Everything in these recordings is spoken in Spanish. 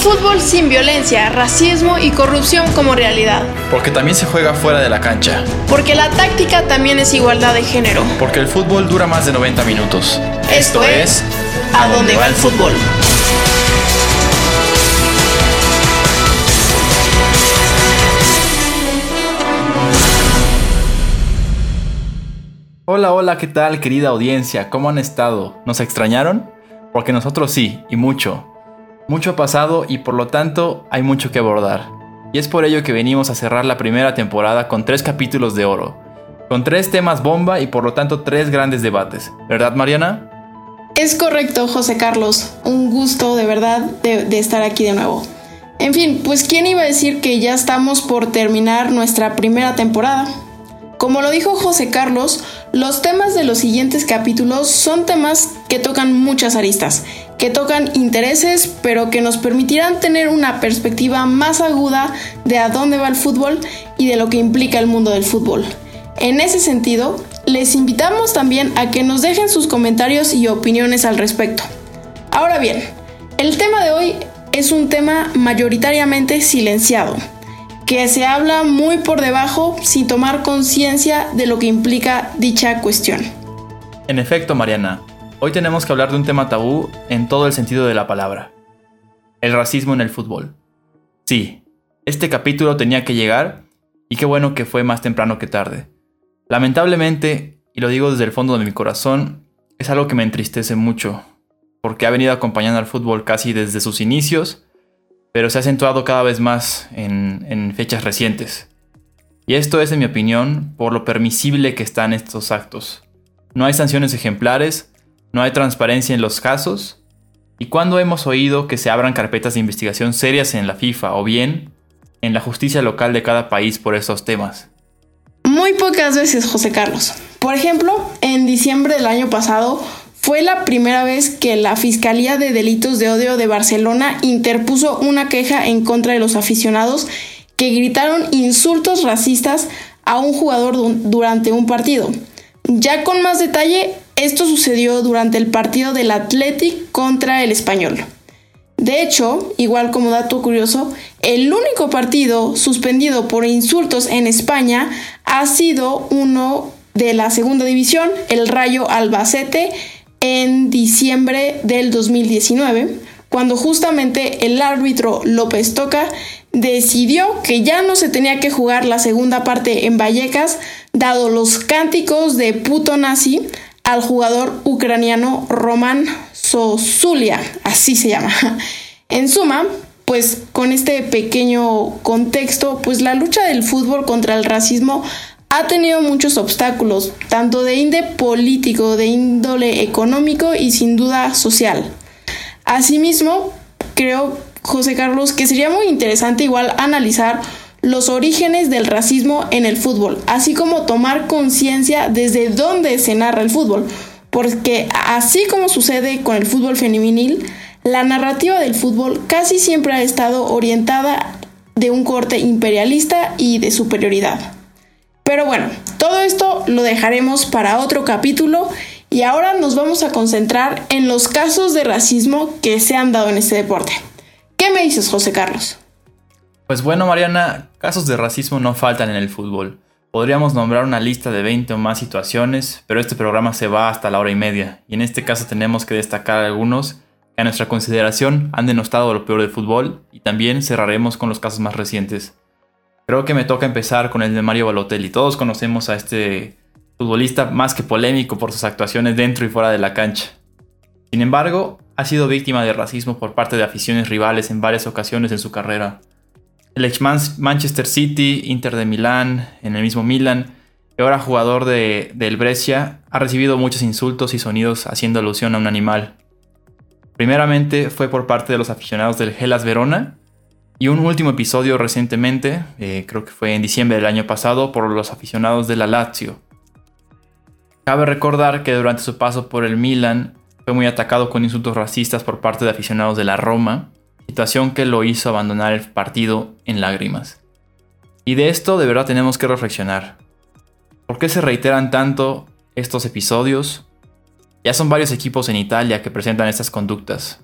Fútbol sin violencia, racismo y corrupción como realidad. Porque también se juega fuera de la cancha. Porque la táctica también es igualdad de género. Porque el fútbol dura más de 90 minutos. Esto, es ¿A dónde va el fútbol? Hola, hola, ¿qué tal querida audiencia? ¿Cómo han estado? ¿Nos extrañaron? Porque nosotros sí, y mucho. Mucho ha pasado y por lo tanto hay mucho que abordar. Y es por ello que venimos a cerrar la primera temporada con tres capítulos de oro, con tres temas bomba y por lo tanto tres grandes debates. ¿Verdad, Mariana? Es correcto, José Carlos. Un gusto de verdad de, de estar aquí de nuevo. En fin, pues ¿quién iba a decir que ya estamos por terminar nuestra primera temporada? Como lo dijo José Carlos, los temas de los siguientes capítulos son temas que tocan muchas aristas, que tocan intereses, pero que nos permitirán tener una perspectiva más aguda de a dónde va el fútbol y de lo que implica el mundo del fútbol. En ese sentido, les invitamos también a que nos dejen sus comentarios y opiniones al respecto. Ahora bien, el tema de hoy es un tema mayoritariamente silenciado que se habla muy por debajo sin tomar conciencia de lo que implica dicha cuestión. En efecto, Mariana, hoy tenemos que hablar de un tema tabú en todo el sentido de la palabra. El racismo en el fútbol. Sí, este capítulo tenía que llegar y qué bueno que fue más temprano que tarde. Lamentablemente, y lo digo desde el fondo de mi corazón, es algo que me entristece mucho, porque ha venido acompañando al fútbol casi desde sus inicios pero se ha acentuado cada vez más en, fechas recientes. Y esto es, en mi opinión, por lo permisible que están estos actos. No hay sanciones ejemplares, no hay transparencia en los casos, y cuando hemos oído que se abran carpetas de investigación serias en la FIFA o bien en la justicia local de cada país por estos temas. Muy pocas veces, José Carlos. Por ejemplo, en diciembre del año pasado fue la primera vez que la Fiscalía de Delitos de Odio de Barcelona interpuso una queja en contra de los aficionados que gritaron insultos racistas a un jugador durante un partido. Ya con más detalle, esto sucedió durante el partido del Athletic contra el Español. De hecho, igual como dato curioso, el único partido suspendido por insultos en España ha sido uno de la segunda división, el Rayo Albacete, en diciembre del 2019, cuando justamente el árbitro López Toca decidió que ya no se tenía que jugar la segunda parte en Vallecas, dado los cánticos de puto nazi al jugador ucraniano Roman Sosulia, así se llama. En suma, pues con este pequeño contexto, pues la lucha del fútbol contra el racismo ha tenido muchos obstáculos, tanto de índole político, de índole económico y sin duda social. Asimismo, creo, José Carlos, que sería muy interesante igual analizar los orígenes del racismo en el fútbol, así como tomar conciencia desde dónde se narra el fútbol, porque así como sucede con el fútbol femenil, la narrativa del fútbol casi siempre ha estado orientada de un corte imperialista y de superioridad. Pero bueno, todo esto lo dejaremos para otro capítulo y ahora nos vamos a concentrar en los casos de racismo que se han dado en este deporte. ¿Qué me dices, José Carlos? Pues bueno, Mariana, casos de racismo no faltan en el fútbol. Podríamos nombrar una lista de 20 o más situaciones, pero este programa se va hasta la hora y media, y en este caso tenemos que destacar algunos que a nuestra consideración han denostado lo peor del fútbol, y también cerraremos con los casos más recientes. Creo que me toca empezar con el de Mario Balotelli. Todos conocemos a este futbolista más que polémico por sus actuaciones dentro y fuera de la cancha. Sin embargo, ha sido víctima de racismo por parte de aficiones rivales en varias ocasiones en su carrera. El Manchester City, Inter de Milán, en el mismo Milan, y ahora jugador de, del Brescia, ha recibido muchos insultos y sonidos haciendo alusión a un animal. Primeramente fue por parte de los aficionados del Hellas Verona, y un último episodio recientemente, eh, creo que fue en diciembre del año pasado, por los aficionados de la Lazio. Cabe recordar que durante su paso por el Milan fue muy atacado con insultos racistas por parte de aficionados de la Roma, situación que lo hizo abandonar el partido en lágrimas. Y de esto de verdad tenemos que reflexionar. ¿Por qué se reiteran tanto estos episodios? Ya son varios equipos en Italia que presentan estas conductas.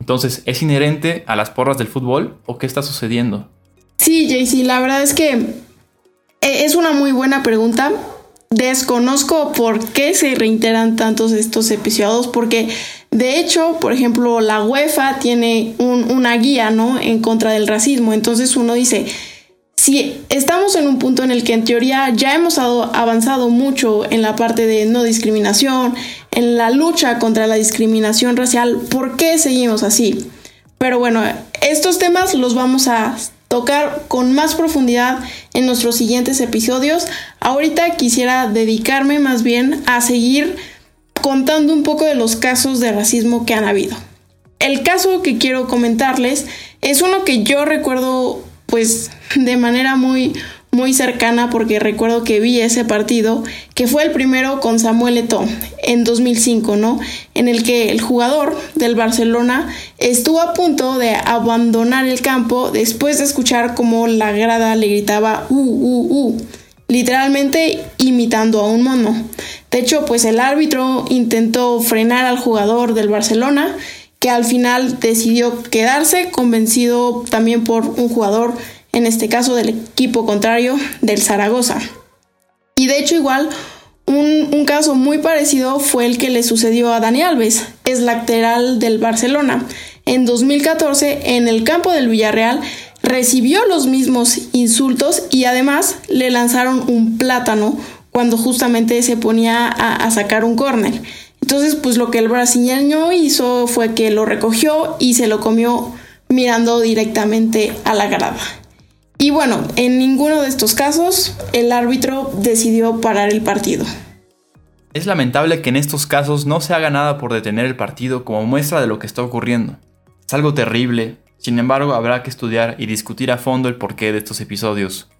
Entonces, ¿es inherente a las porras del fútbol o qué está sucediendo? Sí, JC, la verdad es que eh, es una muy buena pregunta. Desconozco por qué se reiteran tantos estos episodios, porque de hecho, por ejemplo, la UEFA tiene una guía, ¿no? En contra del racismo. Entonces uno dice, si estamos en un punto en el que en teoría ya hemos avanzado mucho en la parte de no discriminación, en la lucha contra la discriminación racial, ¿por qué seguimos así? Pero bueno, estos temas los vamos a tocar con más profundidad en nuestros siguientes episodios. Ahorita quisiera dedicarme más bien a seguir contando un poco de los casos de racismo que han habido. El caso que quiero comentarles es uno que yo recuerdo pues de manera muy muy cercana porque recuerdo que vi ese partido que fue el primero con Samuel Eto'o en 2005, ¿no? En el que el jugador del Barcelona estuvo a punto de abandonar el campo después de escuchar como la grada le gritaba uh uh uh, literalmente imitando a un mono. De hecho, pues el árbitro intentó frenar al jugador del Barcelona que al final decidió quedarse, convencido también por un jugador, en este caso del equipo contrario, del Zaragoza. Y de hecho igual, un, caso muy parecido fue el que le sucedió a Dani Alves, es lateral del Barcelona. En 2014, en el campo del Villarreal, recibió los mismos insultos y además le lanzaron un plátano cuando justamente se ponía a, sacar un córner. Entonces, pues lo que el brasileño hizo fue que lo recogió y se lo comió mirando directamente a la grada. Y bueno, en ninguno de estos casos el árbitro decidió parar el partido. Es lamentable que en estos casos no se haga nada por detener el partido como muestra de lo que está ocurriendo. Es algo terrible, sin embargo habrá que estudiar y discutir a fondo el porqué de estos episodios.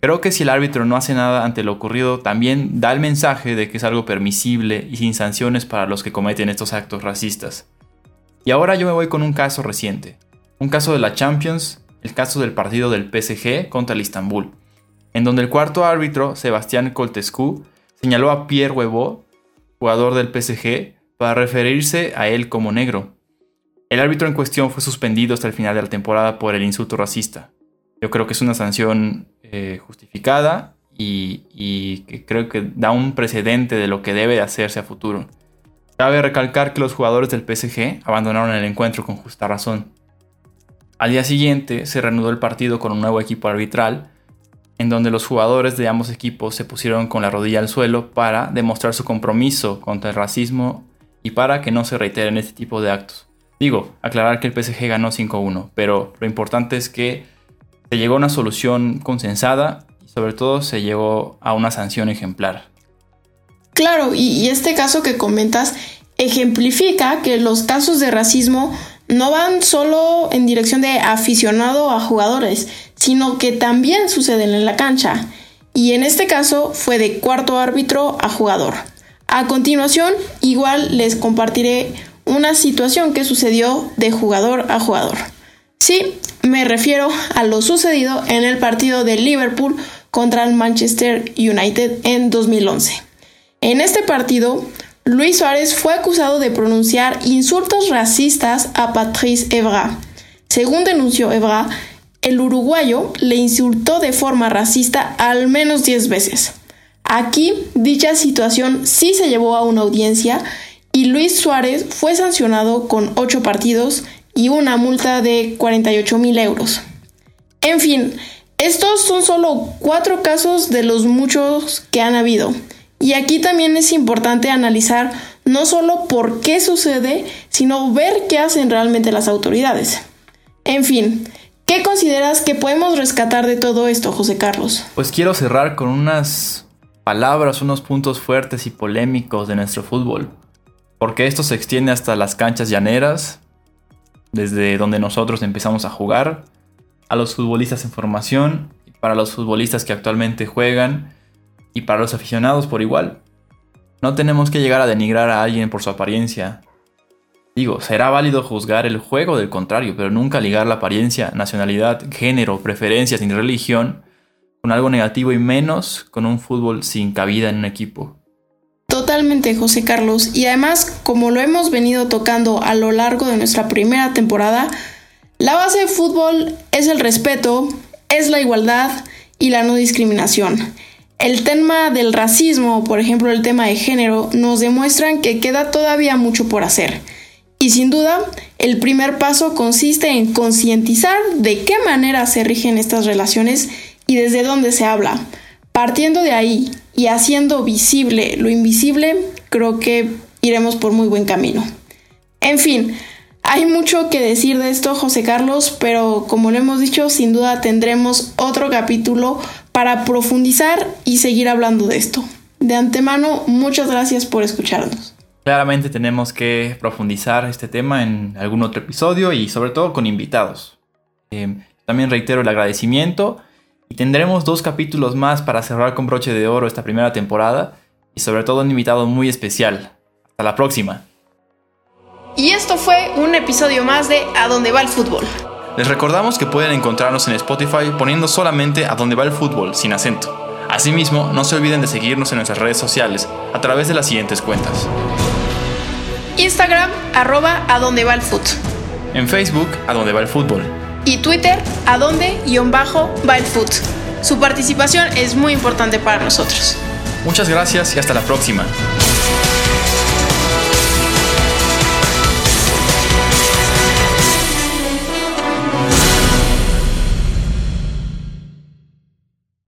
Creo que si el árbitro no hace nada ante lo ocurrido, también da el mensaje de que es algo permisible y sin sanciones para los que cometen estos actos racistas. Y ahora yo me voy con un caso reciente, un caso de la Champions, el caso del partido del PSG contra el Istanbul, en donde el cuarto árbitro, Sebastián Coltescu, señaló a Pierre Huevo, jugador del PSG, para referirse a él como negro. El árbitro en cuestión fue suspendido hasta el final de la temporada por el insulto racista. Yo creo que es una sanción eh, justificada y, que creo que da un precedente de lo que debe hacerse a futuro. Cabe recalcar que los jugadores del PSG abandonaron el encuentro con justa razón. Al día siguiente se reanudó el partido con un nuevo equipo arbitral, en donde los jugadores de ambos equipos se pusieron con la rodilla al suelo para demostrar su compromiso contra el racismo y para que no se reiteren este tipo de actos. Digo, aclarar que el PSG ganó 5-1, pero lo importante es que se llegó a una solución consensada y sobre todo se llegó a una sanción ejemplar. Claro, y, este caso que comentas ejemplifica que los casos de racismo no van solo en dirección de aficionado a jugadores, sino que también suceden en la cancha. Y en este caso fue de cuarto árbitro a jugador. A continuación, igual les compartiré una situación que sucedió de jugador a jugador. Sí, me refiero a lo sucedido en el partido de Liverpool contra el Manchester United en 2011. En este partido, Luis Suárez fue acusado de pronunciar insultos racistas a Patrice Evra. Según denunció Evra, el uruguayo le insultó de forma racista al menos 10 veces. Aquí, dicha situación sí se llevó a una audiencia y Luis Suárez fue sancionado con 8 partidos y una multa de 48 mil euros. En fin, estos son solo cuatro casos de los muchos que han habido. Y aquí también es importante analizar no solo por qué sucede, sino ver qué hacen realmente las autoridades. En fin, ¿qué consideras que podemos rescatar de todo esto, José Carlos? Pues quiero cerrar con unas palabras, unos puntos fuertes y polémicos de nuestro fútbol. Porque esto se extiende hasta las canchas llaneras, desde donde nosotros empezamos a jugar, a los futbolistas en formación, para los futbolistas que actualmente juegan y para los aficionados por igual. No tenemos que llegar a denigrar a alguien por su apariencia. Digo, será válido juzgar el juego del contrario, pero nunca ligar la apariencia, nacionalidad, género, preferencias ni religión con algo negativo y menos con un fútbol sin cabida en un equipo. Totalmente, José Carlos. Y además, como lo hemos venido tocando a lo largo de nuestra primera temporada, la base de fútbol es el respeto, es la igualdad y la no discriminación. El tema del racismo, por ejemplo el tema de género, nos demuestran que queda todavía mucho por hacer. Y sin duda, el primer paso consiste en concientizar de qué manera se rigen estas relaciones y desde dónde se habla. Partiendo de ahí y haciendo visible lo invisible, creo que iremos por muy buen camino. En fin, hay mucho que decir de esto, José Carlos, pero como lo hemos dicho, sin duda tendremos otro capítulo para profundizar y seguir hablando de esto. De antemano, muchas gracias por escucharnos. Claramente tenemos que profundizar este tema en algún otro episodio y sobre todo con invitados. Eh, también reitero el agradecimiento y tendremos dos capítulos más para cerrar con broche de oro esta primera temporada y sobre todo un invitado muy especial. Hasta la próxima. Y esto fue un episodio más de A dónde va el fútbol. Les recordamos que pueden encontrarnos en Spotify poniendo solamente A dónde va el fútbol sin acento. Asimismo, no se olviden de seguirnos en nuestras redes sociales a través de las siguientes cuentas. Instagram, arroba a dónde va el fútbol. En Facebook, a dónde va el fútbol y Twitter a donde guion bajo va el foot. Su participación es muy importante para nosotros. Muchas gracias y hasta la próxima.